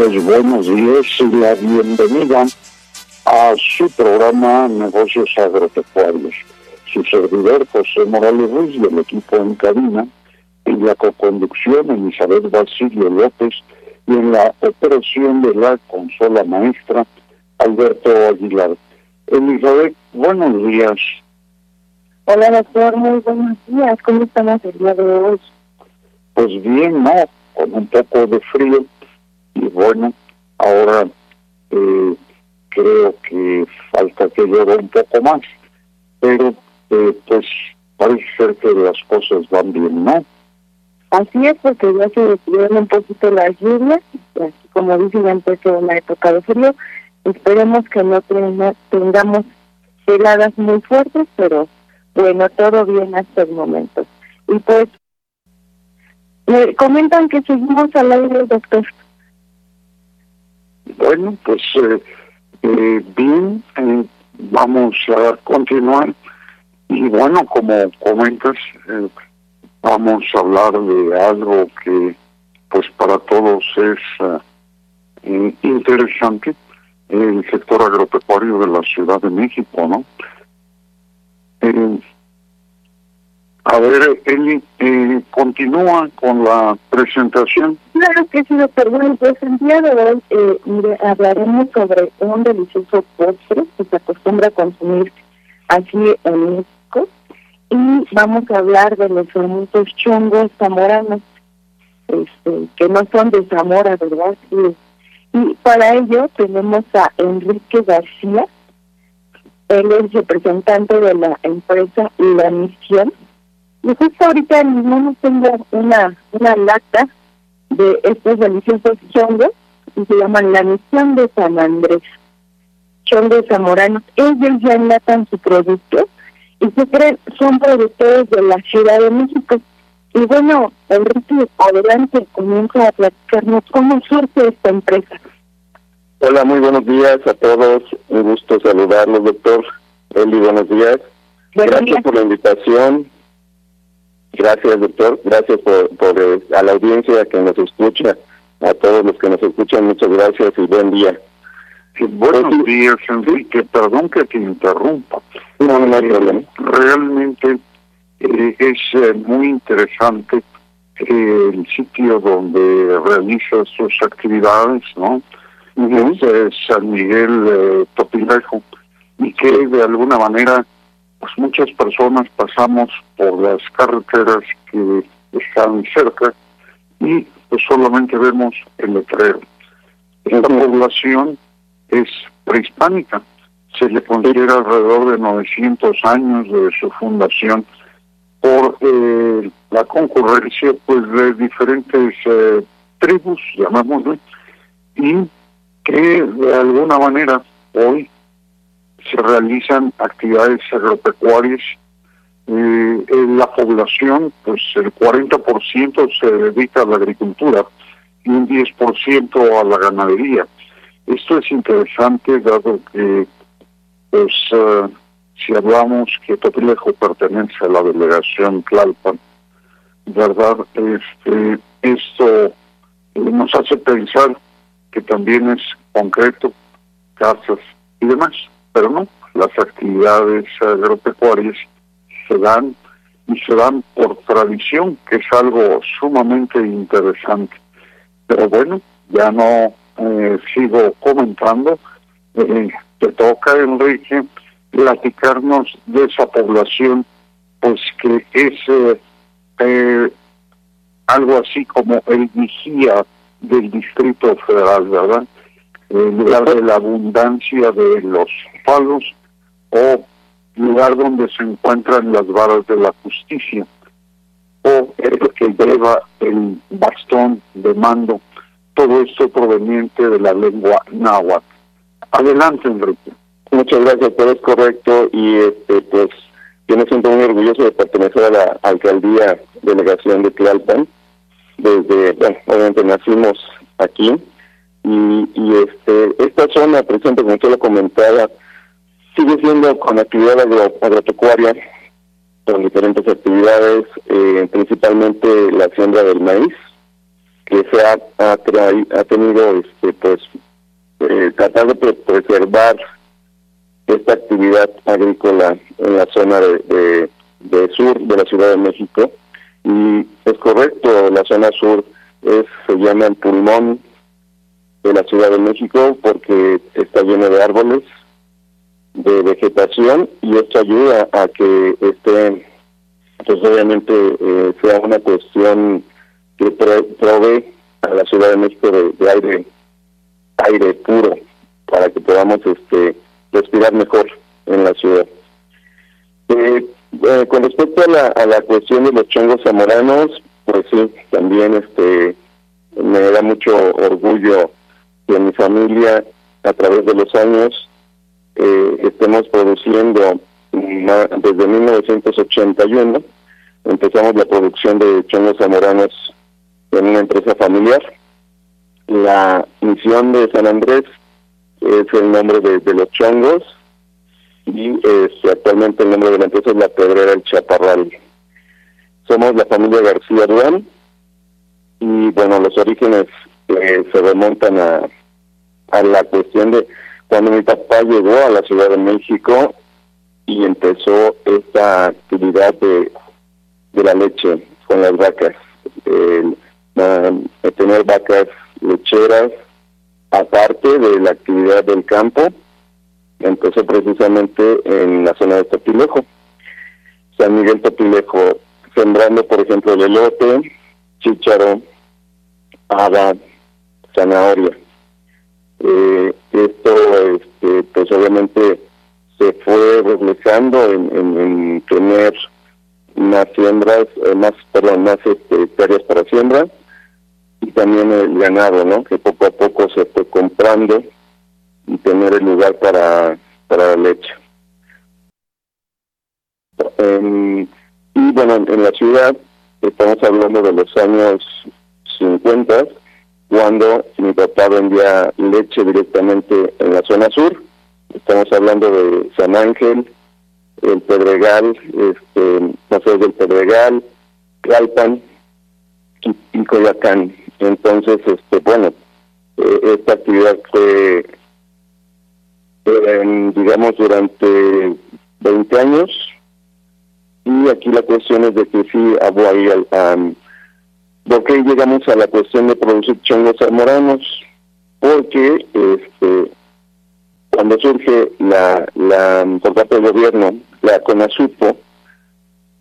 Buenos buenos días y la bienvenida a su programa Negocios Agropecuarios. Su servidor José Morales Ruiz y el equipo en cabina, en la coconducción Elizabeth Basilio López y en la operación de la consola maestra Alberto Aguilar. Elizabeth, buenos días. Hola doctor, muy buenos días. ¿Cómo estamos el día de hoy? Pues bien, ¿no? Con un poco de frío y bueno, ahora eh, creo que falta que llueva un poco más, pero eh, pues parece ser que las cosas van bien, ¿no? Así es, porque ya se detuvieron un poquito las lluvias, así como dicen, ya empezó una época de frío. Esperemos que no tengamos heladas muy fuertes, pero bueno, todo bien hasta el momento. Y pues, me comentan que seguimos al aire, doctor. Bueno, pues eh, eh, bien, eh, vamos a continuar. Y bueno, como comentas, vamos a hablar de algo que pues para todos es interesante, el sector agropecuario de la Ciudad de México, ¿no? A ver, Eli, eh, continúa con la presentación. Claro que sí, doctor. Bueno, pues el día de hoy eh, hablaremos sobre un delicioso postre que se acostumbra a consumir aquí en México y vamos a hablar de los famosos chongos zamoranos, este, que no son de Zamora, ¿verdad? Y, y para ello tenemos a Enrique García, él es representante de la empresa La Misión, y justo ahorita mismo tengo una, una lata de estos deliciosos chongos y se llaman La Misión de San Andrés. Chongos zamoranos. Ellos ya enlatan su producto y se creen, son productores de la Ciudad de México. Y bueno, Enrique, adelante, comienza a platicarnos cómo surge esta empresa. Hola, muy buenos días a todos. Un gusto saludarlos, doctor. Eli, buenos días. Gracias por la invitación Gracias, doctor. Gracias por, por eh, a la audiencia que nos escucha, a todos los que nos escuchan, muchas gracias y buen día. buenos días, Enrique. Perdón que te interrumpa. No, no hay problema. Realmente eh, es eh, muy interesante el sitio donde realiza sus actividades, ¿no? Es San Miguel Topilejo y que de alguna manera pues muchas personas pasamos por las carreteras que están cerca y pues solamente vemos el letrero. Esta población es prehispánica, se le considera alrededor de 900 años de su fundación por eh, la concurrencia pues de diferentes eh, tribus, llamámosle, y que de alguna manera hoy se realizan actividades agropecuarias. Eh, en la población, pues el 40% se dedica a la agricultura y un 10% a la ganadería. Esto es interesante dado que, pues, eh, si hablamos que Topilejo pertenece a la delegación Tlalpan, ¿verdad? Este, esto nos hace pensar que también es concreto, casas y demás pero no, las actividades agropecuarias se dan y se dan por tradición, que es algo sumamente interesante. Pero bueno, ya no eh, sigo comentando. Eh, te toca, Enrique, platicarnos de esa población, pues que es eh, algo así como el vigía del Distrito Federal, ¿verdad? En lugar de la abundancia de los palos o lugar donde se encuentran las varas de la justicia o el que lleva el bastón de mando, todo esto proveniente de la lengua náhuatl. Adelante, Enrique. Muchas gracias, pero es correcto y este pues yo me siento muy orgulloso de pertenecer a la alcaldía delegación de Tlalpan. Desde, bueno, obviamente nacimos aquí y, y este esta zona, por ejemplo, como usted lo comentaba, sigue siendo con actividad agropecuaria, con diferentes actividades, eh, principalmente la siembra del maíz, que se ha, ha, tenido este pues eh, tratar de preservar esta actividad agrícola en la zona de, de, sur de la Ciudad de México. Y es correcto la zona sur es se llama el pulmón de la Ciudad de México porque está lleno de árboles de vegetación y esto ayuda a que esté, pues obviamente eh, sea una cuestión que provee a la Ciudad de México de, aire aire puro para que podamos este respirar mejor en la ciudad. Eh, eh, con respecto a la, a la cuestión de los chongos zamoranos, pues sí, también este me da mucho orgullo que mi familia a través de los años eh, estemos produciendo desde 1981. Empezamos la producción de chongos zamoranos en una empresa familiar. La misión de San Andrés es el nombre de, los chongos y este, actualmente el nombre de la empresa es la Pedrera El Chaparral. Somos la familia García Duán y bueno, los orígenes eh, se remontan a, a la cuestión de cuando mi papá llegó a la Ciudad de México y empezó esta actividad de, de la leche con las vacas, el, tener vacas lecheras, aparte de la actividad del campo, empezó precisamente en la zona de Topilejo. San Miguel Topilejo, sembrando, por ejemplo, el elote, chícharo, haba, zanahoria. Eh, esto, este, pues obviamente se fue reflejando en, tener más siembras, eh, más, perdón, más este, hectáreas para siembra y también el ganado, ¿no? Que poco a poco se fue comprando y tener el lugar para, para la leche. y bueno, en la ciudad estamos hablando de los años 50, cuando mi papá vendía leche directamente en la zona sur. Estamos hablando de San Ángel, el Pedregal, este, Paseo del Pedregal, Calpan y, Coyacán. Entonces, este, bueno, eh, esta actividad fue, digamos, durante 20 años. Y aquí la cuestión es de que sí, hago ahí al, ¿Por qué llegamos a la cuestión de producir chongos zamoranos? Porque este, cuando surge la, la por parte del gobierno, la CONASUPO,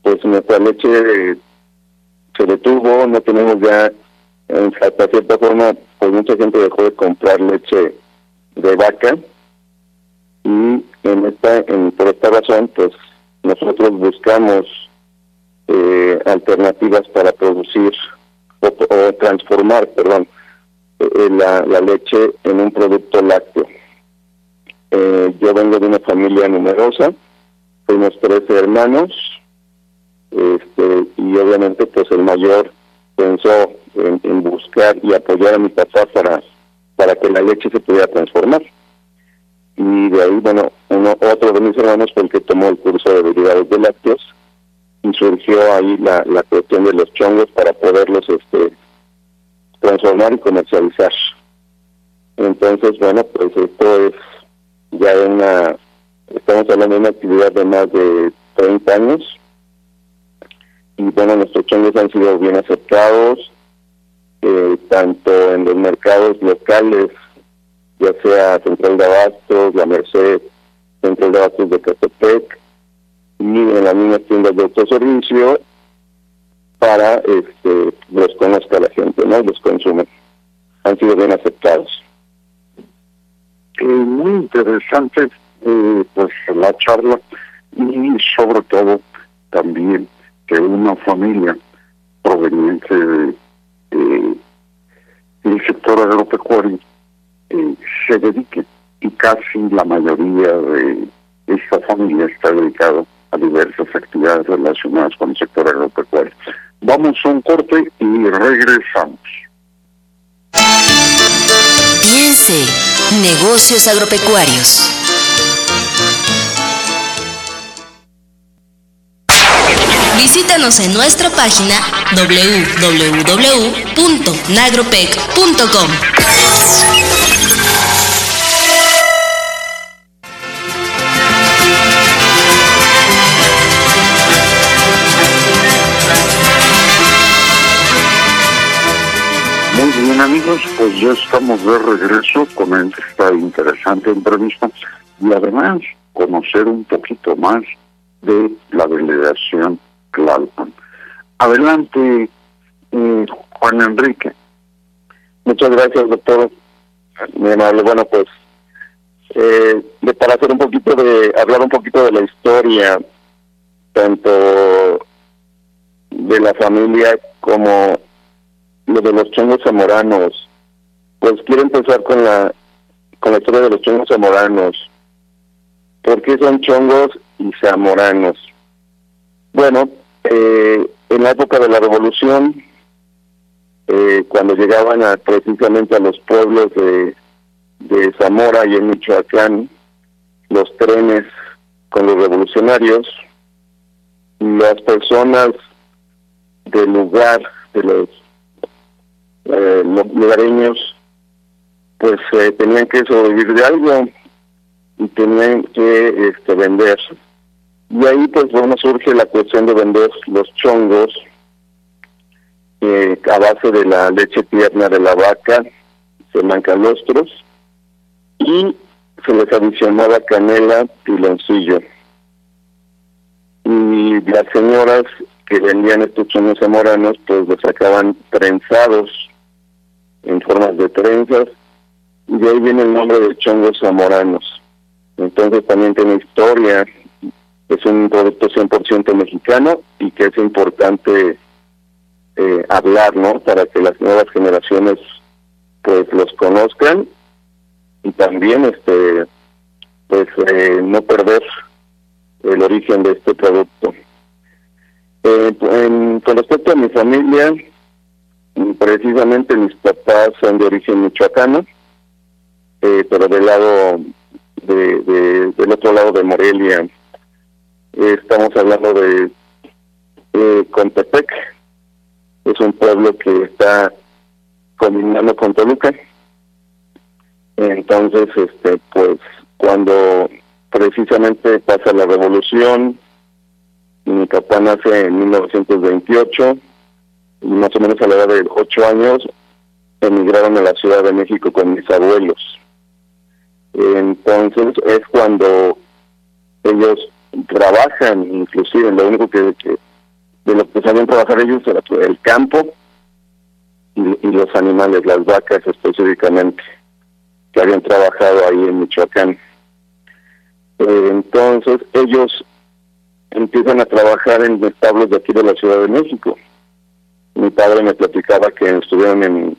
pues nuestra leche se detuvo, no tenemos ya, hasta cierta forma, pues mucha gente dejó de comprar leche de vaca y en esta, en, por esta razón, pues nosotros buscamos eh, alternativas para producir o, transformar, perdón, eh, la, leche en un producto lácteo. Eh, yo vengo de una familia numerosa, fuimos tres hermanos, este, y obviamente pues el mayor pensó en, buscar y apoyar a mi papá para, para que la leche se pudiera transformar. Y de ahí, bueno, uno, otro de mis hermanos fue el que tomó el curso de derivados de lácteos y surgió ahí la, la cuestión de los chongos para poderlos este transformar y comercializar. Entonces, bueno, pues esto es ya una, estamos hablando de una actividad de más de 30 años y bueno, nuestros chongos han sido bien aceptados eh, tanto en los mercados locales, ya sea Central de Abastos, La Merced, Central de Abastos de Catepec, y en las mismas tiendas de autoservicio para este los conozca la gente, ¿no? Los consume. Han sido bien aceptados. Eh, muy interesante eh, pues la charla y sobre todo también que una familia proveniente de, del sector agropecuario eh, se dedique y casi la mayoría de esta familia está dedicado a diversas actividades relacionadas con el sector agropecuario. Vamos a un corte y regresamos. Piense, negocios agropecuarios. Visítanos en nuestra página www.nagropec.com. amigos, pues ya estamos de regreso con esta interesante entrevista y además conocer un poquito más de la delegación Clalpan. Adelante, eh, Juan Enrique. Muchas gracias, doctor. Mi amable. Bueno, pues, eh, para hacer un poquito de, hablar un poquito de la historia, tanto de la familia como lo de los chongos zamoranos. Pues quiero empezar con la, con la historia de los chongos zamoranos. ¿Por qué son chongos y zamoranos? Bueno, eh, en la época de la revolución, eh, cuando llegaban a, precisamente a los pueblos de, de Zamora y en Michoacán, los trenes con los revolucionarios, las personas del lugar, de los eh, lugareños, pues eh, tenían que sobrevivir de algo y tenían que este, vender y ahí pues bueno surge la cuestión de vender los chongos eh, a base de la leche tierna de la vaca, semancalostros, y se les adicionaba canela, piloncillo. Y las señoras que vendían estos chongos zamoranos pues los sacaban trenzados en formas de trenzas y de ahí viene el nombre de chongos zamoranos. Entonces también tiene historia es un producto 100% mexicano y que es importante eh, hablar, ¿no? Para que las nuevas generaciones pues los conozcan y también este pues eh, no perder el origen de este producto. Eh, con respecto a mi familia, precisamente mis papás son de origen michoacano, pero del lado de, del otro lado de Morelia, estamos hablando de eh, es un pueblo que está combinando con Toluca. Entonces, este, pues, cuando precisamente pasa la revolución, mi papá nace en 1928 y más o menos a la edad de ocho años emigraron a la Ciudad de México con mis abuelos. Entonces es cuando ellos trabajan inclusive, lo único que, de lo que sabían trabajar ellos era el campo y, los animales, las vacas específicamente, que habían trabajado ahí en Michoacán. Eh, entonces ellos empiezan a trabajar en establos de aquí de la Ciudad de México. Mi padre me platicaba que estuvieron en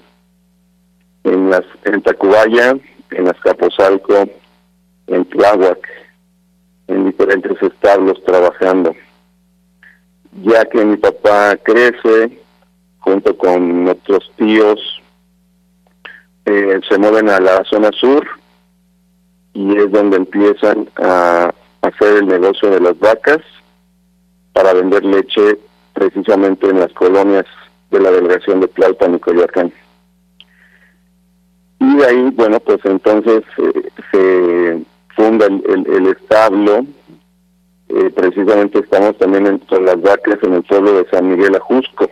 en las en Tacubaya, en Azcapotzalco, en Tláhuac, en diferentes establos trabajando. Ya que mi papá crece, junto con nuestros tíos, eh, se mueven a la zona sur y es donde empiezan a hacer el negocio de las vacas para vender leche precisamente en las colonias de la delegación de Tlalpan y Coyoacán. Y de ahí, bueno, pues entonces eh, se funda el, establo. Eh, precisamente estamos también en, las vacas en el pueblo de San Miguel Ajusco.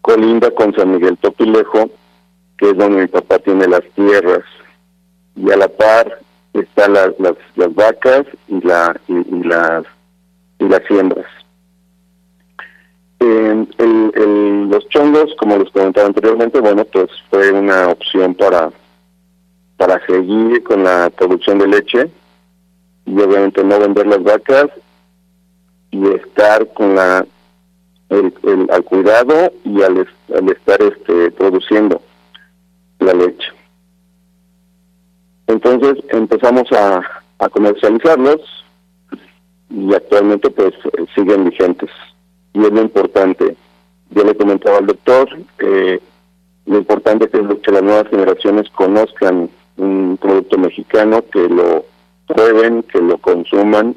colinda con San Miguel Topilejo, que es donde mi papá tiene las tierras. Y a la par están las, las, vacas y, la, y, las, y las siembras. El, los chongos, como les comentaba anteriormente, bueno, pues fue una opción para, para seguir con la producción de leche y obviamente no vender las vacas y estar con la el, al cuidado y al, al estar este produciendo la leche. Entonces empezamos a, a comercializarlos y actualmente pues siguen vigentes. Y es lo importante. Yo le comentaba al doctor que lo importante es que las nuevas generaciones conozcan un producto mexicano, que lo prueben, que lo consuman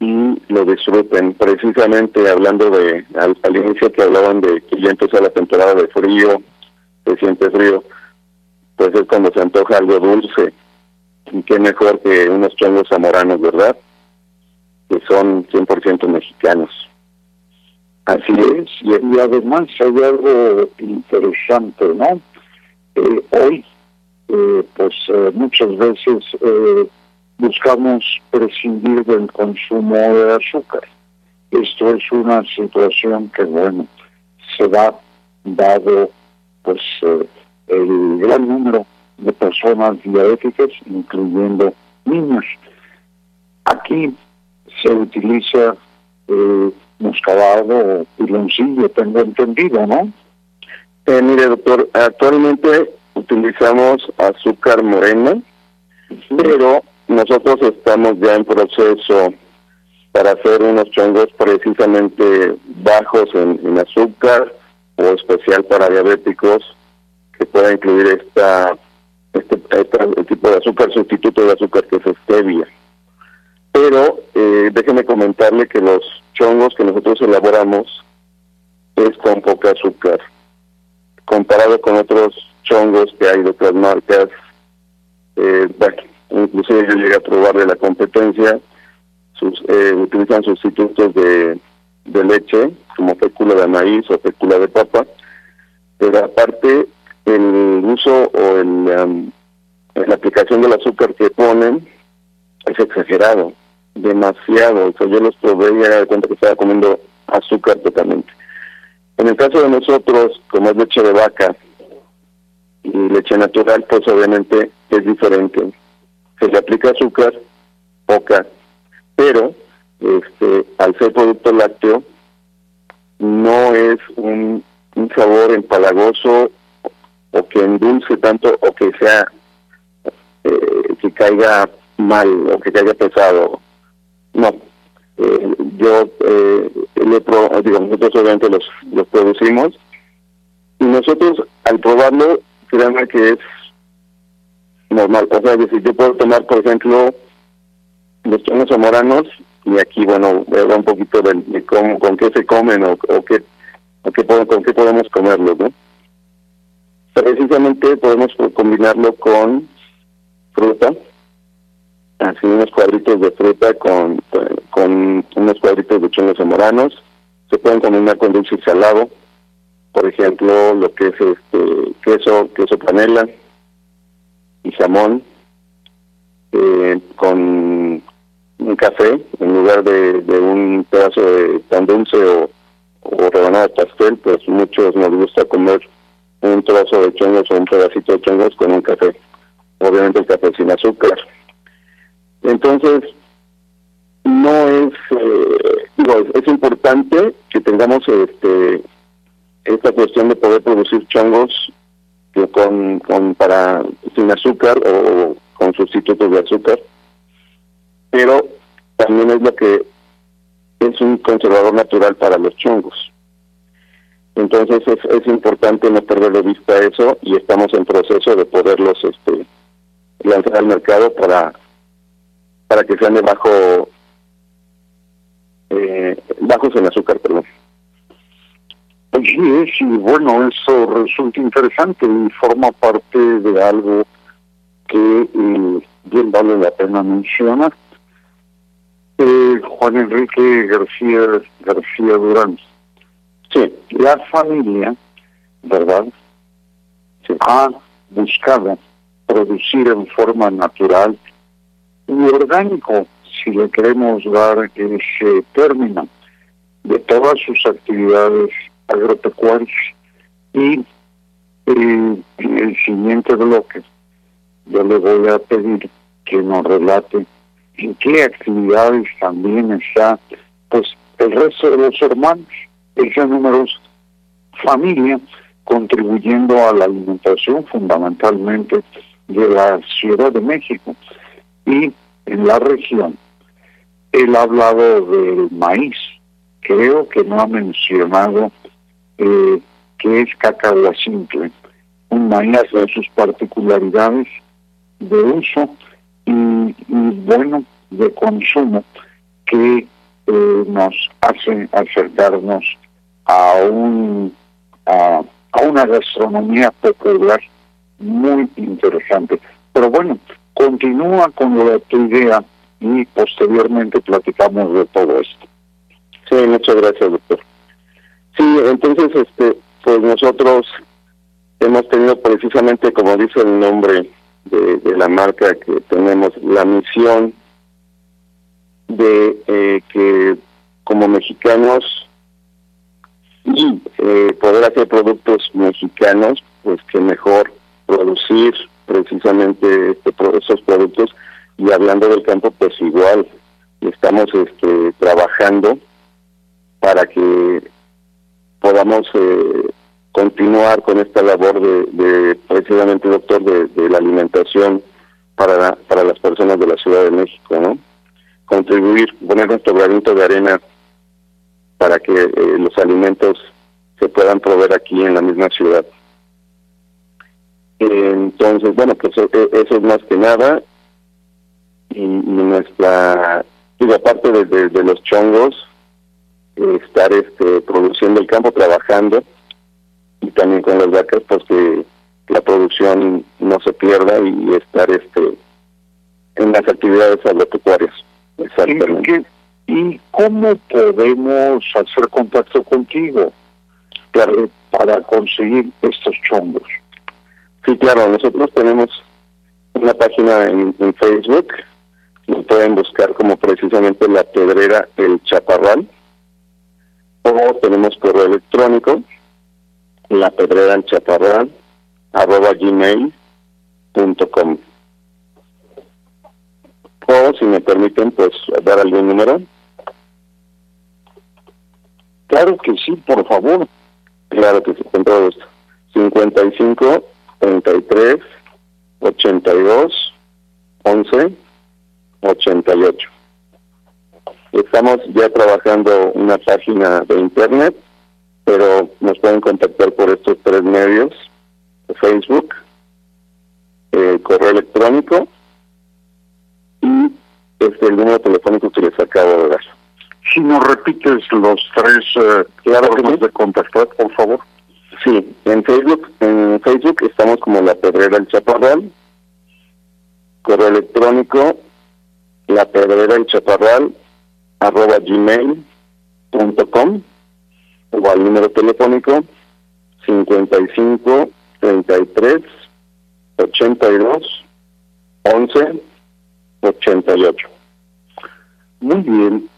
y lo disfruten. Precisamente hablando de, al, inicio que hablaban de que ya empezó la temporada de frío, se siente frío, pues es cuando se antoja algo dulce. Y qué mejor que unos chongos zamoranos, ¿verdad? Que son 100% mexicanos. Así es, y, además hay algo interesante, ¿no? Eh, hoy, eh, pues eh, muchas veces buscamos prescindir del consumo de azúcar. Esto es una situación que, bueno, se da dado pues el gran número de personas diabéticas, incluyendo niños. Aquí se utiliza eh, muscadado o piloncillo, tengo entendido, ¿no? Eh, mire, doctor, actualmente utilizamos azúcar moreno, pero nosotros estamos ya en proceso para hacer unos chongos precisamente bajos en, azúcar o especial para diabéticos que pueda incluir esta este, este tipo de azúcar, sustituto de azúcar que es stevia. Pero eh, déjeme con dulce y salado, por ejemplo, lo que es este queso, queso panela, y jamón eh, con un café en lugar de, de un pedazo de pan dulce o, o rebanada de pastel, pues muchos nos gusta comer un trozo de chongos o un pedacito de chongos con un café. Obviamente el café sin azúcar. Entonces, no es, eh, es importante que tengamos este esta cuestión de poder producir chongos con, con para sin azúcar o con sustitutos de azúcar, pero también es lo que es un conservador natural para los chongos. Entonces es, es importante no perder de vista eso y estamos en proceso de poderlos este lanzar al mercado para para que sean de bajo eh, bajos en azúcar, perdón. Así es, y bueno, eso resulta interesante y forma parte de algo que eh, bien vale la pena mencionar. Eh, Juan Enrique García García Durán, Sí. La familia, ¿verdad? Ha buscado producir en forma natural y orgánico, si le queremos dar ese término, de todas sus actividades agropecuarias. Y eh, en el siguiente bloque yo le voy a pedir que nos relate en qué actividades también está pues el resto de los hermanos, esa numerosa familia contribuyendo a la alimentación fundamentalmente de la Ciudad de México y en la región. Él ha hablado del maíz, creo que no ha mencionado eh, que es cacao simple, un maíz de sus particularidades de uso y, bueno de consumo que eh, nos hace acercarnos a un a, una gastronomía popular muy interesante. Pero bueno, continúa con la, tu idea y posteriormente platicamos de todo esto. Sí, muchas gracias, doctor. Sí, entonces, este, pues nosotros hemos tenido precisamente, como dice el nombre de, la marca que tenemos, la misión de eh, que como mexicanos y eh, poder hacer productos mexicanos, pues que mejor producir precisamente este, esos productos y hablando del campo, pues igual estamos este, trabajando para que podamos eh, continuar con esta labor de, precisamente, doctor, de, la alimentación para, para las personas de la Ciudad de México, ¿no? Contribuir, poner nuestro granito de arena para que eh, los alimentos se puedan proveer aquí en la misma ciudad. Entonces, bueno, pues e, e, eso es más que nada. Y, nuestra, digo, aparte de, de los chongos, estar este produciendo el campo, trabajando y también con las vacas, pues que la producción no se pierda y estar este en las actividades agropecuarias. Exactamente. ¿Y cómo podemos hacer contacto contigo para conseguir estos chongos? Sí, claro, nosotros tenemos una página en, en Facebook, lo pueden buscar como precisamente la pedrera El Chaparral, o tenemos correo electrónico, la pedrera el chaparral, arroba gmail.com. O si me permiten, pues dar algún número. Claro que sí, por favor. Claro que sí, con todo gusto. 55 33 82 11 88. Estamos ya trabajando una página de internet, pero nos pueden contactar por estos tres medios, Facebook, eh, correo electrónico y este el que les acabo de dar. Si nos repites los tres eh, claro de contactar, por favor. Sí, en Facebook, en Facebook estamos como La Pedrera El Chaparral, correo electrónico, La Pedrera El Chaparral, arroba gmail.com o al número telefónico 55 33 82 11 88. Muy bien,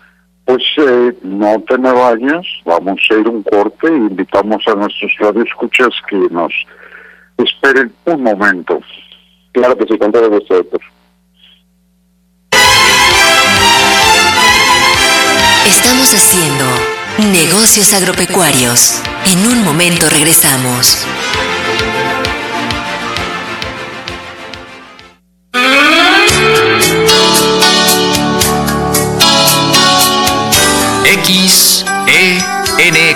pues eh, no te me vayas, vamos a ir un corte e invitamos a nuestros radioescuchas que nos esperen un momento. Claro que sí, con todo gusto. Estamos haciendo negocios agropecuarios. En un momento regresamos.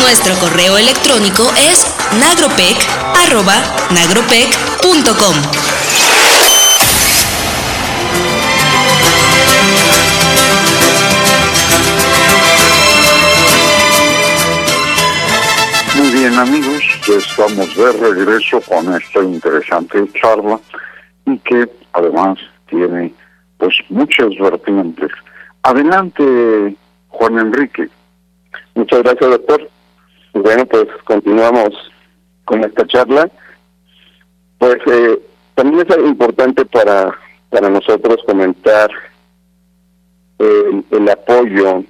Nuestro correo electrónico es nagropec.nagropec.com. Muy bien amigos, ya estamos de regreso con esta interesante charla y que además tiene pues muchas vertientes. Adelante, Juan Enrique. Muchas gracias, doctor. Bueno, pues continuamos con esta charla. Pues eh, también es importante para, para nosotros comentar el, el apoyo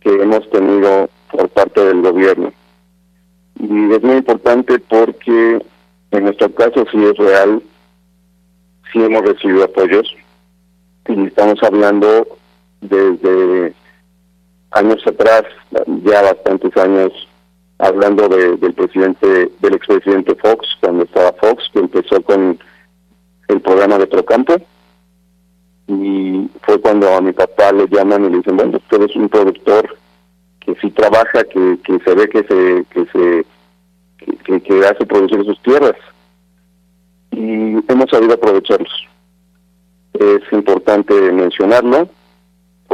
que hemos tenido por parte del gobierno. Y es muy importante porque en nuestro caso sí es real, sí hemos recibido apoyos y estamos hablando desde años atrás, ya bastantes años, hablando de, del presidente, del expresidente Fox, cuando estaba Fox, que empezó con el programa de Procampo. Y fue cuando a mi papá le llaman y le dicen, bueno, usted es un productor que sí trabaja, que, se ve que se, que se, que hace producir sus tierras. Y hemos sabido aprovecharlos. Es importante mencionarlo,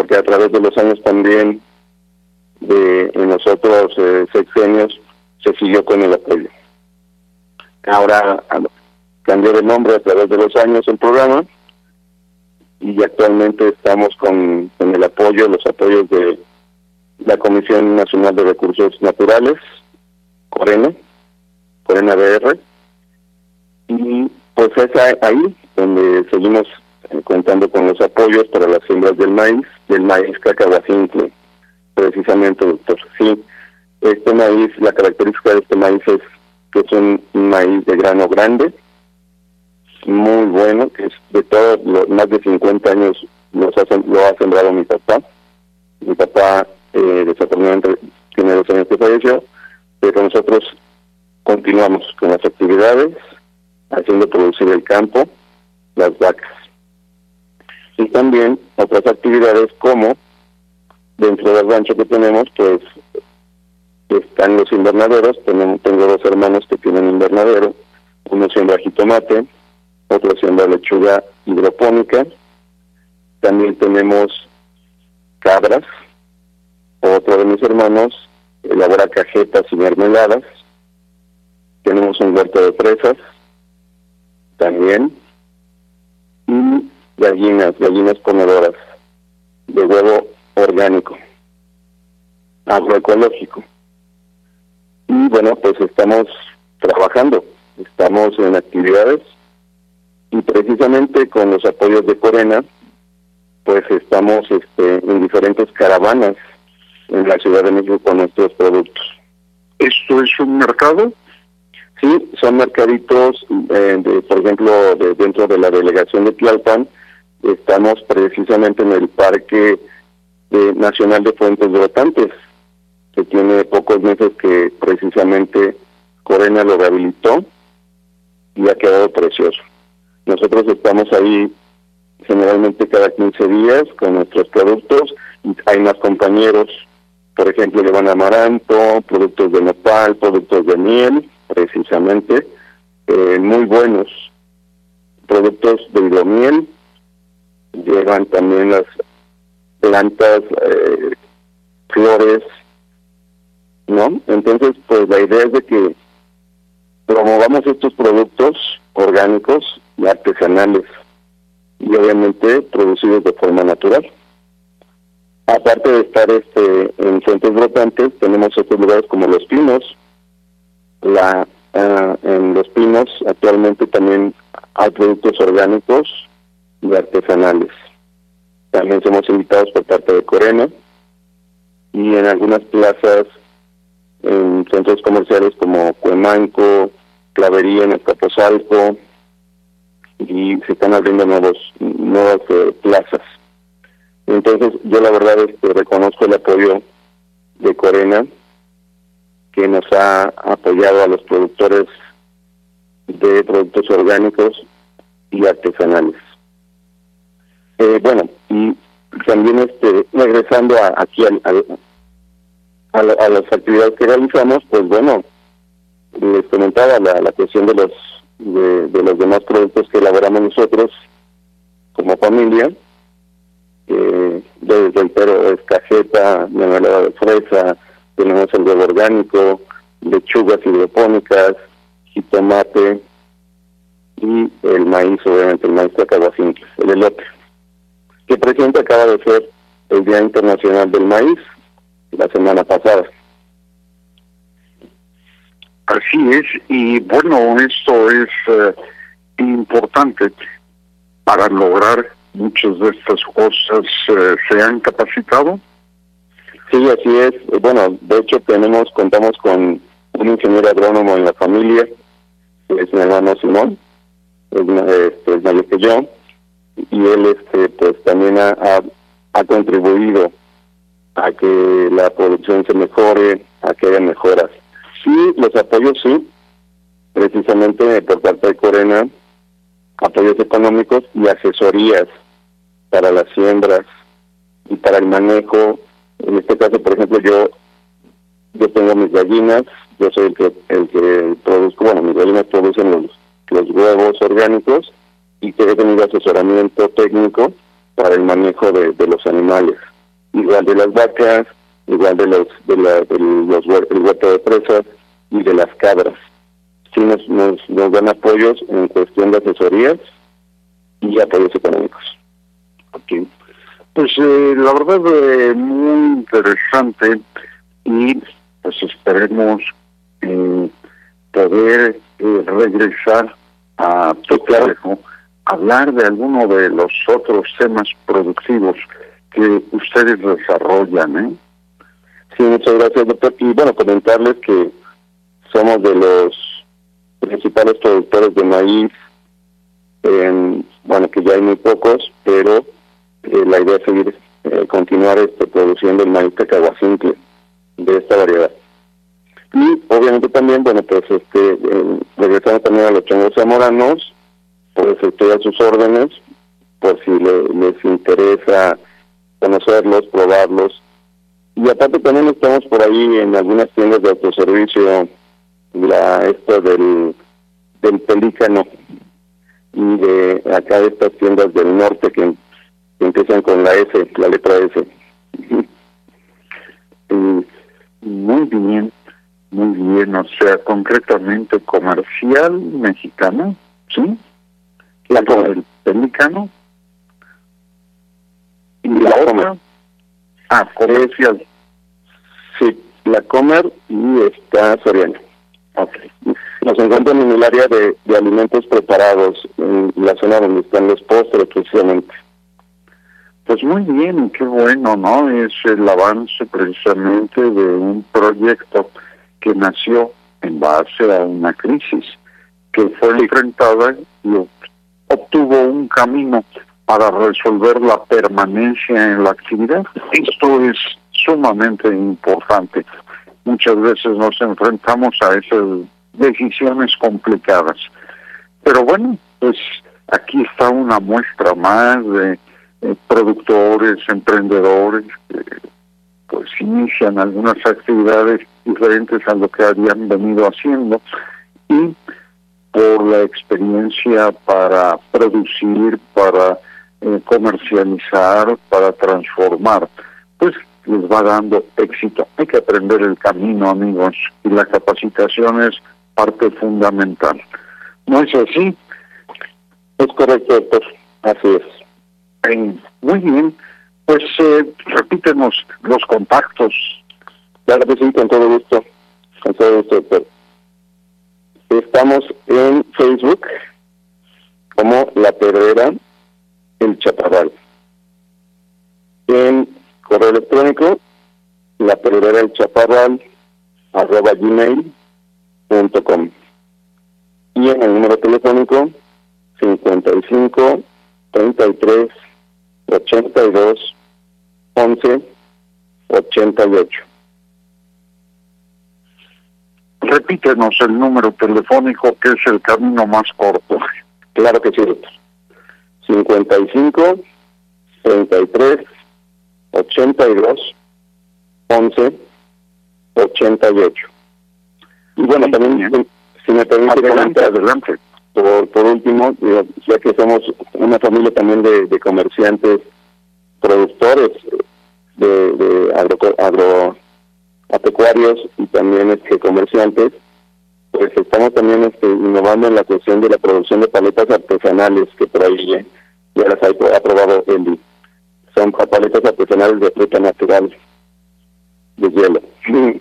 porque a través de los años también de en los otros eh, sexenios se siguió con el apoyo. Ahora cambió de nombre a través de los años el programa y actualmente estamos con, el apoyo, los apoyos de la Comisión Nacional de Recursos Naturales, Corena, Corena BR, y pues es ahí donde seguimos eh, contando con los apoyos para las siembras del maíz, del maíz cacahuacintle, precisamente, doctor. Sí, este maíz, la característica de este maíz es que es un maíz de grano grande, muy bueno, que es de todos los más de 50 años los ha, lo ha sembrado mi papá. Mi papá, eh, desafortunadamente, tiene dos años que falleció, pero nosotros continuamos con las actividades, haciendo producir el campo, las vacas. Y también otras actividades como dentro del rancho que tenemos, pues están los invernaderos. Tenemos, tengo dos hermanos que tienen invernadero. Uno siembra jitomate, otro siembra lechuga hidropónica. También tenemos cabras. Otro de mis hermanos elabora cajetas y mermeladas. Tenemos un huerto de fresas también. Y gallinas, gallinas comedoras de huevo orgánico, agroecológico. Y bueno, pues estamos trabajando, estamos en actividades y precisamente con los apoyos de Corena, pues estamos este, en diferentes caravanas en la Ciudad de México con nuestros productos. ¿Esto es un mercado? Sí, son mercaditos, eh, de, por ejemplo, de, dentro de la delegación de Tlalpan, estamos precisamente en el Parque Nacional de Fuentes Brotantes, que tiene pocos meses que precisamente Corena lo rehabilitó y ha quedado precioso. Nosotros estamos ahí generalmente cada 15 días con nuestros productos hay más compañeros, por ejemplo, llevan amaranto, productos de nopal, productos de miel, precisamente, eh, muy buenos productos de hidromiel, llevan también las plantas, eh, flores, ¿no? Entonces, pues la idea es de que promovamos estos productos orgánicos y artesanales y obviamente producidos de forma natural. Aparte de estar este en fuentes brotantes, tenemos otros lugares como Los Pinos. La ah, en Los Pinos actualmente también hay productos orgánicos y artesanales. También somos invitados por parte de Corena y en algunas plazas, en centros comerciales como Cuemanco, Clavería en Escapozalco, y se están abriendo nuevos nuevas eh, plazas. Entonces, yo la verdad es que reconozco el apoyo de Corena, que nos ha apoyado a los productores de productos orgánicos y artesanales. Eh, bueno, y también este regresando a, aquí a, las actividades que realizamos, pues bueno, les comentaba la, la cuestión de los de, los demás productos que elaboramos nosotros como familia, eh, desde el pero es cajeta, mermelada de fresa, tenemos el huevo orgánico, lechugas hidropónicas, jitomate y el maíz, obviamente el maíz de el elote, que presente acaba de ser el Día Internacional del Maíz la semana pasada. Así es, y bueno, esto es eh, importante para lograr muchas de estas cosas. Eh, ¿Se han capacitado? Sí, así es. Bueno, de hecho tenemos, contamos con un ingeniero agrónomo en la familia, es mi hermano Simón, es, este, es mayor que yo, y él este pues también ha, ha contribuido a que la producción se mejore, a que haya mejoras. Sí, los apoyos sí, precisamente por parte de Corena, apoyos económicos y asesorías para las siembras y para el manejo. En este caso, por ejemplo, yo yo tengo mis gallinas, yo soy el que el que produzco, bueno, mis gallinas producen los, los huevos orgánicos y que he tenido asesoramiento técnico para el manejo de, de los animales, igual de las vacas, igual de los de, la, de los huerto de presas y de las cabras. Sí nos, nos, nos dan apoyos en cuestión de asesorías y apoyos económicos. Okay. Pues eh, la verdad eh, muy interesante y pues esperemos eh, poder eh, regresar a tu hablar de alguno de los otros temas productivos que ustedes desarrollan, ¿eh? Sí, muchas gracias, doctor. Y bueno, comentarles que somos de los principales productores de maíz, bueno, que ya hay muy pocos, pero eh, la idea es seguir, eh, continuar este, produciendo el maíz cacahuacincle de esta variedad. Y obviamente también, bueno, pues este, eh, regresando también a los chongos zamoranos, pues estoy a sus órdenes, por si les interesa conocerlos, probarlos. Y aparte también estamos por ahí en algunas tiendas de autoservicio la esto del, del pelícano y de acá estas tiendas del norte que, empiezan con la S, la letra S. muy bien, muy bien, o sea, concretamente comercial mexicano, ¿sí? La, el pelícano y la, otra. Ah, comercial. Sí, la Comer y está Soriana. Okay. Nos encontramos en el área de, alimentos preparados, en la zona donde están los postres precisamente. Pues muy bien, qué bueno, ¿no? Es el avance precisamente de un proyecto que nació en base a una crisis que fue enfrentada y obtuvo un camino para resolver la permanencia en la actividad. Esto es sumamente importante muchas veces nos enfrentamos a esas decisiones complicadas. Pero bueno, pues aquí está una muestra más de productores, emprendedores, que pues inician algunas actividades diferentes a lo que habían venido haciendo y por la experiencia para producir, para eh, comercializar, para transformar, pues les va dando éxito. Hay que aprender el camino, amigos, y la capacitación es parte fundamental. ¿No es así? Es correcto, doctor. Así es. muy bien. Pues eh, repítenos los contactos. Claro que sí, con todo gusto. Con todo gusto, doctor. Estamos en Facebook como La Pedrera, El Chaparral. En correo electrónico la perrera del chaparral arroba gmail.com y en el número telefónico 55 33 82 11 88. Repítenos el número telefónico que es el camino más corto. Claro que sí, doctor. 55 33 82 11 88. Y bueno, también, si me permite adelante, adelante. Por, por último, ya que somos una familia también de, de comerciantes, productores de, de agro, agropecuarios y también este, comerciantes, pues estamos también este, innovando en la cuestión de la producción de paletas artesanales que por ahí ya, las ha aprobado el Son paletas artesanales de fruta natural, de hielo.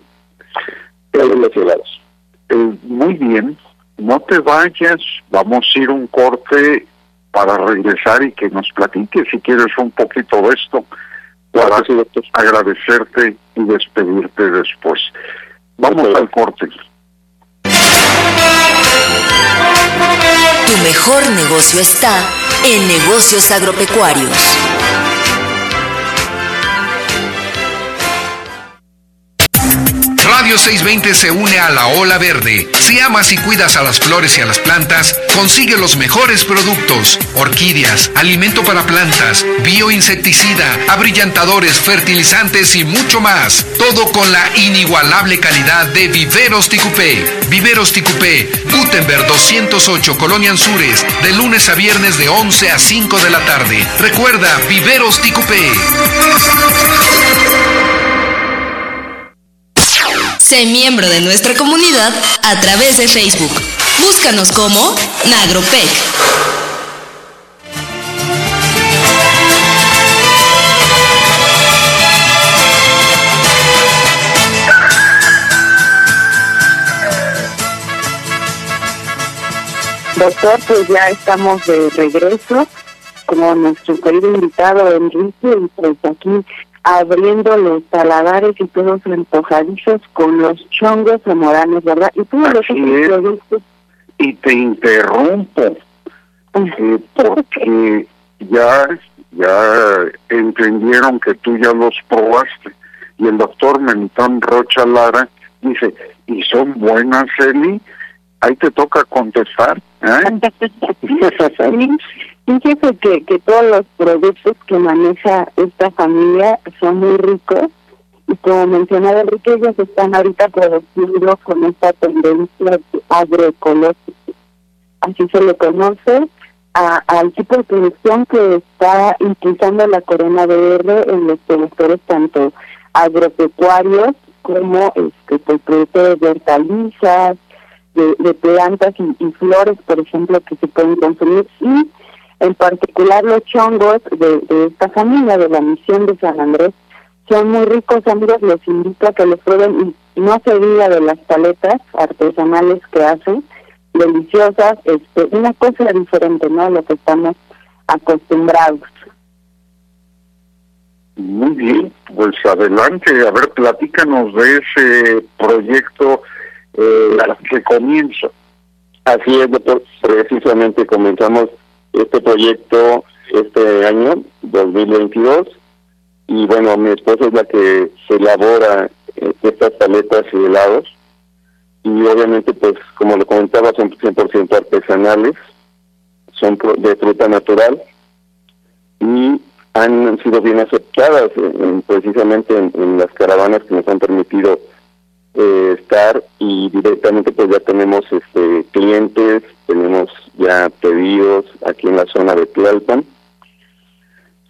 Eh, muy bien, no te vayas, vamos a ir un corte para regresar y que nos platiques si quieres un poquito de esto. Para agradecerte y despedirte después. Vamos al corte. Tu mejor negocio está en negocios agropecuarios. Radio 620 se une a la ola verde. Si amas y cuidas a las flores y a las plantas, consigue los mejores productos: orquídeas, alimento para plantas, bioinsecticida, abrillantadores, fertilizantes y mucho más. Todo con la inigualable calidad de Viveros Ticupé. Viveros Ticupé, Gutenberg 208, Colonia Anzures, de lunes a viernes de 11 a 5 de la tarde. Recuerda, Viveros Ticupé. Sé miembro de nuestra comunidad a través de Facebook. Búscanos como Nagropec. Doctor, pues ya estamos de regreso, como nuestro querido invitado Enrique, y pues aquí abriendo los paladares y todos antojadizos con los chongos zamoranos, ¿verdad? Y todos los productos. Y te interrumpo, eh, porque ya, ya entendieron que tú ya los probaste. Y el doctor Mentón Rocha Lara dice, ¿y son buenas, Eli? Ahí te toca contestar. ¿eh? Fíjese que, que todos los productos que maneja esta familia son muy ricos y como mencionaba Enrique, ellos están ahorita produciendo con esta tendencia agroecológica. Así se le conoce al tipo de producción que está impulsando la Corona Verde en los productores tanto agropecuarios como este, pues, productores de hortalizas, de, plantas y, flores, por ejemplo, que se pueden consumir y en particular los chongos de, esta familia de la misión de San Andrés son muy ricos, amigos, los invito a que los prueben y no se diga de las paletas artesanales que hacen, deliciosas, este, una cosa diferente, ¿no? Lo que estamos acostumbrados. Muy bien, pues adelante, a ver, platícanos de ese proyecto eh, que comienza. Así es, precisamente comenzamos este proyecto este año, 2022, y bueno, mi esposa es la que se elabora eh, estas paletas y helados, y obviamente pues como lo comentaba son 100% artesanales, son de fruta natural, y han sido bien aceptadas precisamente en, las caravanas que nos han permitido eh, estar y directamente pues ya tenemos este clientes, tenemos ya pedidos aquí en la zona de Tlalpan.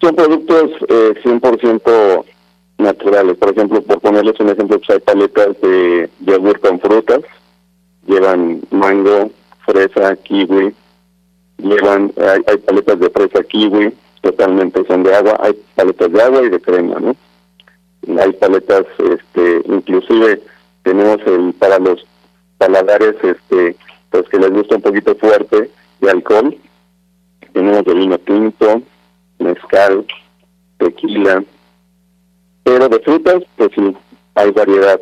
Son productos eh, 100% naturales, por ejemplo, por ponerles un ejemplo, pues hay paletas de yogur con frutas, llevan mango, fresa, kiwi, llevan, hay, hay paletas de fresa kiwi, totalmente son de agua, hay paletas de agua y de crema, ¿no? Hay paletas, este, inclusive tenemos el para los paladares este pues que les gusta un poquito fuerte de alcohol tenemos de vino tinto mezcal tequila pero de frutas pues sí hay variedad.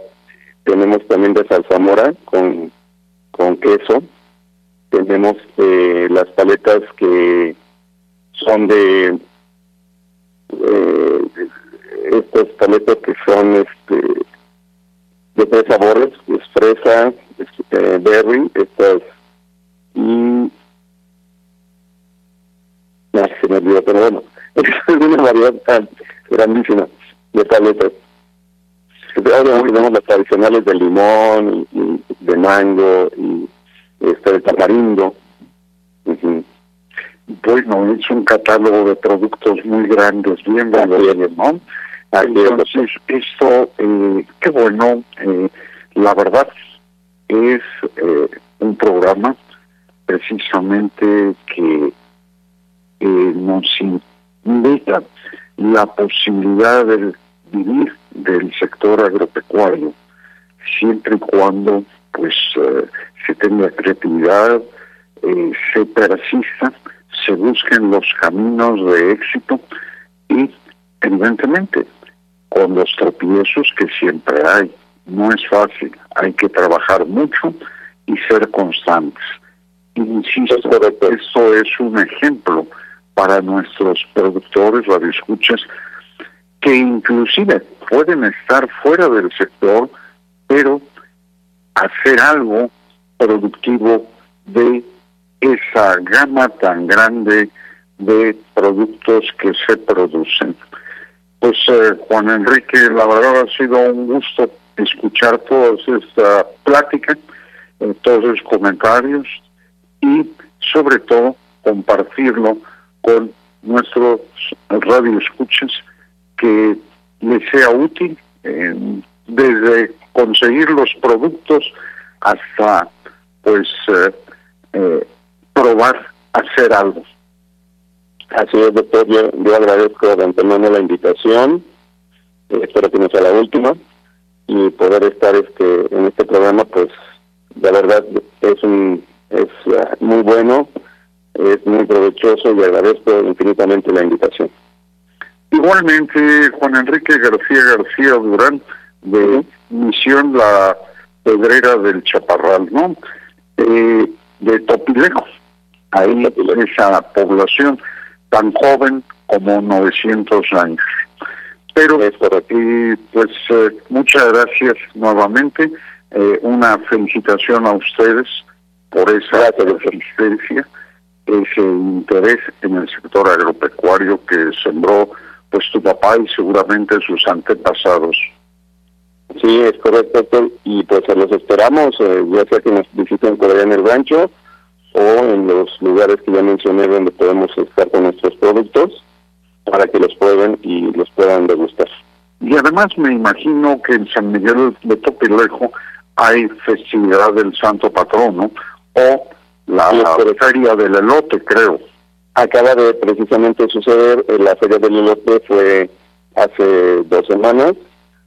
Tenemos también de salsamora con, con queso. Tenemos eh, las paletas que son de eh, estas paletas que son este de tres sabores, es fresa, eh, berry, estas y no, se me olvidó, pero bueno, es una variedad grandísima de paletas. Ahora tenemos las tradicionales de limón, y, de mango, y este de tamarindo. Bueno, es un catálogo de productos muy grandes, bien grandes, ¿no? Entonces, esto, eh, qué bueno, eh, la verdad es eh, un programa precisamente que eh, nos invita la posibilidad de vivir del sector agropecuario, siempre y cuando pues se tenga creatividad, se persista, se busquen los caminos de éxito y evidentemente con los tropiezos que siempre hay. No es fácil, hay que trabajar mucho y ser constantes. Insisto, esto es un ejemplo para nuestros productores, radioescuchas, que inclusive pueden estar fuera del sector, pero hacer algo productivo de esa gama tan grande de productos que se producen. Pues eh, Juan Enrique, la verdad ha sido un gusto escuchar toda esta plática, eh, todos los comentarios y sobre todo compartirlo con nuestros radioescuchas que les sea útil desde conseguir los productos hasta pues eh, eh, probar hacer algo. Así es, doctor. Yo, yo agradezco de antemano la invitación. Eh, espero que no sea la última. Y poder estar este en este programa, pues, la verdad es un es muy bueno es muy provechoso y agradezco infinitamente la invitación. Igualmente, Juan Enrique García García Durán, de Misión La Pedrera del Chaparral, ¿no? Eh, de Topilejo, ahí esa población tan joven como 900 años. Pero, y pues eh, muchas gracias nuevamente, eh, una felicitación a ustedes por esa resistencia ese interés en el sector agropecuario que sembró pues tu papá y seguramente sus antepasados. Sí, es correcto, y pues los esperamos, eh, ya sea que nos visiten por allá en el rancho o en los lugares que ya mencioné donde podemos estar con nuestros productos para que los prueben y los puedan degustar. Y además me imagino que en San Miguel de Topilejo hay festividad del Santo Patrono o la, feria del elote, creo. Acaba de precisamente suceder, eh, la feria del elote fue hace dos semanas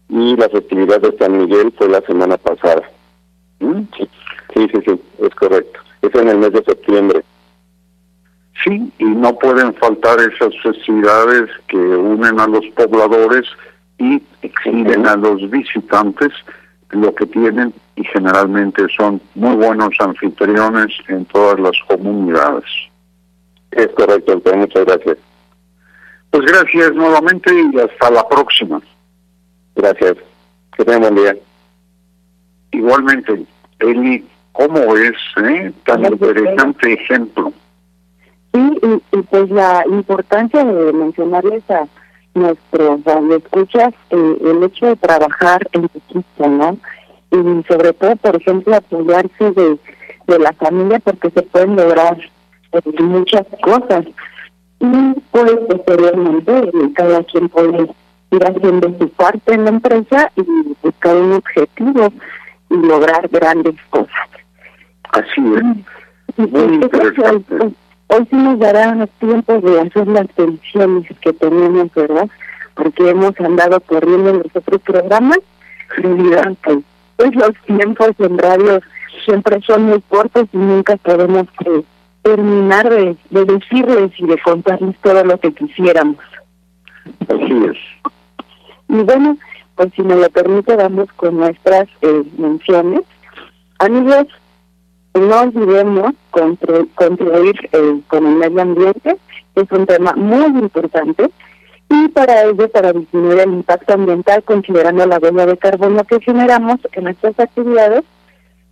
y la festividad de San Miguel fue la semana pasada. ¿Mm? Sí, sí, sí, es correcto. Es en el mes de septiembre. Sí, y no pueden faltar esas festividades que unen a los pobladores y exhiben a los visitantes lo que tienen y generalmente son muy buenos anfitriones en todas las comunidades. Es correcto, entonces muchas gracias. Pues gracias nuevamente y hasta la próxima. Gracias. Que tengan buen día. Igualmente, Eli, ¿cómo es eh? tan interesante ejemplo? Sí, y, pues la importancia de mencionarles a nuestros escuchas eh, el hecho de trabajar en equipo, ¿no? Y sobre todo, por ejemplo, apoyarse de, de la familia porque se pueden lograr eh, muchas cosas. Y pues posteriormente cada quien puede ir haciendo su parte en la empresa y buscar un objetivo y lograr grandes cosas. Así es. Muy pues, interesante hoy sí nos dará tiempo de hacer las peticiones que tenemos, ¿verdad? Porque hemos andado corriendo en los otros programas y dirán que pues los tiempos en radio siempre son muy cortos y nunca podemos eh, terminar de, de decirles y de contarles todo lo que quisiéramos. Así es. Y bueno, pues si me lo permite, vamos con nuestras eh, menciones. Amigos, no olvidemos contribuir eh, con el medio ambiente, es un tema muy importante, y para ello, para disminuir el impacto ambiental, considerando la huella de carbono que generamos en nuestras actividades,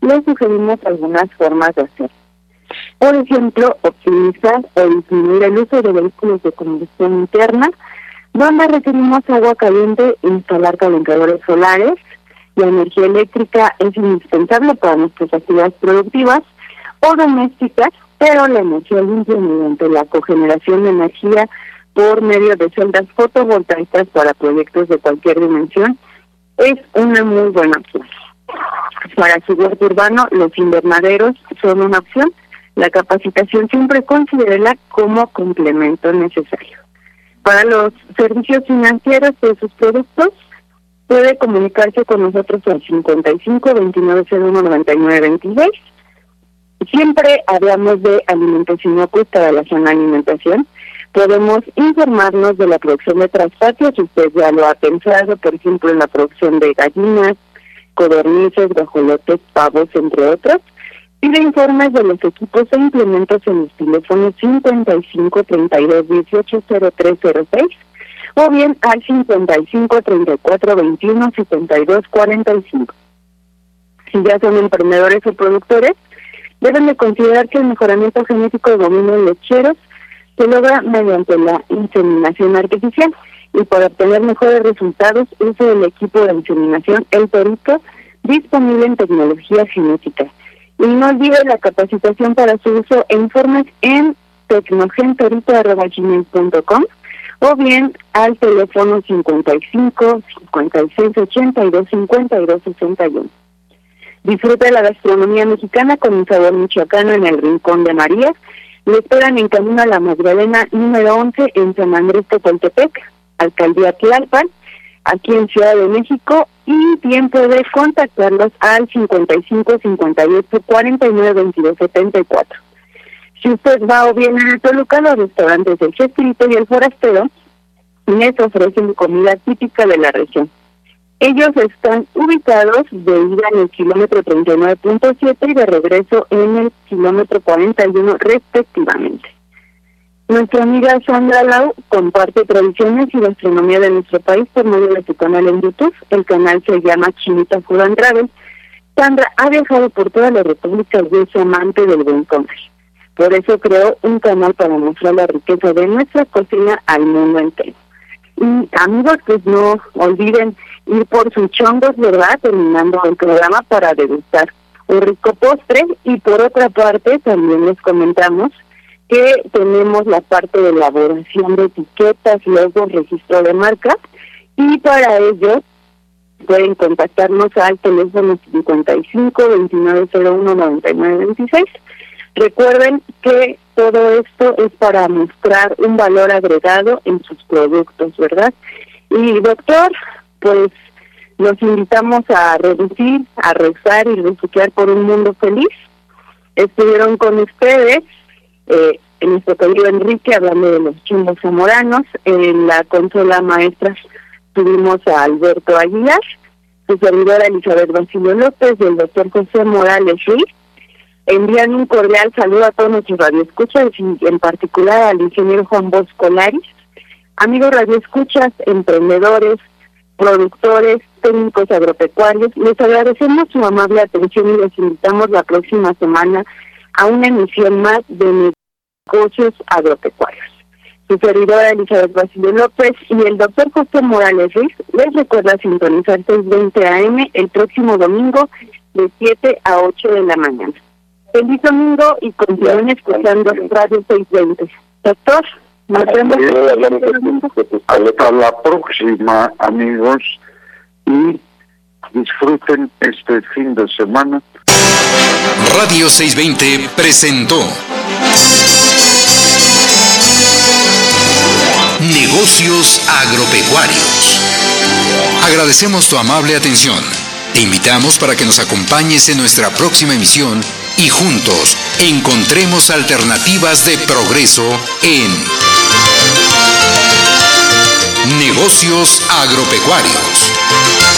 les sugerimos algunas formas de hacer. Por ejemplo, optimizar o disminuir el uso de vehículos de combustión interna, donde requerimos agua caliente, instalar calentadores solares, la energía eléctrica es indispensable para nuestras actividades productivas o domésticas, pero la energía limpia mediante la cogeneración de energía por medio de celdas fotovoltaicas para proyectos de cualquier dimensión es una muy buena opción. Para su huerto urbano, los invernaderos son una opción. La capacitación siempre considera como complemento necesario. Para los servicios financieros de sus productos, puede comunicarse con nosotros al 55 29 01 99 26. Siempre hablamos de alimentación oculta de la zona de alimentación. Podemos informarnos de la producción de traspatios, si usted ya lo ha pensado, por ejemplo, en la producción de gallinas, codornices, guajolotes, pavos, entre otros. Pide informes de los equipos e implementos en los teléfonos 55 32 18 0306 o bien al 55 34 21 72 45. Si ya son emprendedores o productores, deben de considerar que el mejoramiento genético de dominos lecheros se logra mediante la inseminación artificial y para obtener mejores resultados uso el equipo de inseminación El Torito disponible en tecnología genética. Y no olvide la capacitación para su uso e informes en tecnogentorito.com o bien al teléfono 55 56 82 52 61. Disfruta la gastronomía mexicana con un sabor michoacano en el Rincón de María. Le esperan en camino a la Magdalena número 11 en San Andrés Tepoltepec, Alcaldía Tlalpan, aquí en Ciudad de México. Y bien puede contactarlos al 55 58 49 22 74. Si usted va o viene a Toluca, los restaurantes del Chespirito y el Forastero les ofrecen comida típica de la región. Ellos están ubicados de ida en el kilómetro 39.7 y de regreso en el kilómetro 41 respectivamente. Nuestra amiga Sandra Lau comparte tradiciones y gastronomía de nuestro país por medio de su canal en YouTube. El canal se llama Chinita Food and Travel. Sandra ha viajado por toda la República y es amante del buen comer. Por eso creó un canal para mostrar la riqueza de nuestra cocina al mundo entero. Y amigos, pues no olviden ir por sus chongos, ¿verdad? Terminando el programa para degustar un rico postre. Y por otra parte, también les comentamos que tenemos la parte de elaboración de etiquetas, luego registro de marcas. Y para ello pueden contactarnos al teléfono 55 2901 9926 Recuerden que todo esto es para mostrar un valor agregado en sus productos, ¿verdad? Y doctor, pues los invitamos a reducir, a rezar y reciclar por un mundo feliz. Estuvieron con ustedes eh, en nuestro querido Enrique hablando de los chungos zamoranos. En la consola maestra tuvimos a Alberto Aguilar, su servidora Elizabeth Basilio López y el doctor José Morales Ruiz envían un cordial saludo a todos nuestros radioescuchas y en particular al ingeniero Juan Bosco Laris. Amigos radioescuchas, emprendedores, productores, técnicos agropecuarios, les agradecemos su amable atención y les invitamos la próxima semana a una emisión más de negocios agropecuarios. Su servidora Elizabeth Basilio López y el doctor José Morales Ruiz les recuerda sintonizar 6.20 AM el próximo domingo de 7 a 8 de la mañana. Feliz domingo y continúen escuchando Radio 620. Doctor, nos vemos. Hasta la próxima, amigos, y disfruten este fin de semana. Radio 620 presentó Negocios Agropecuarios. Agradecemos tu amable atención. Te invitamos para que nos acompañes en nuestra próxima emisión y juntos encontremos alternativas de progreso en negocios agropecuarios.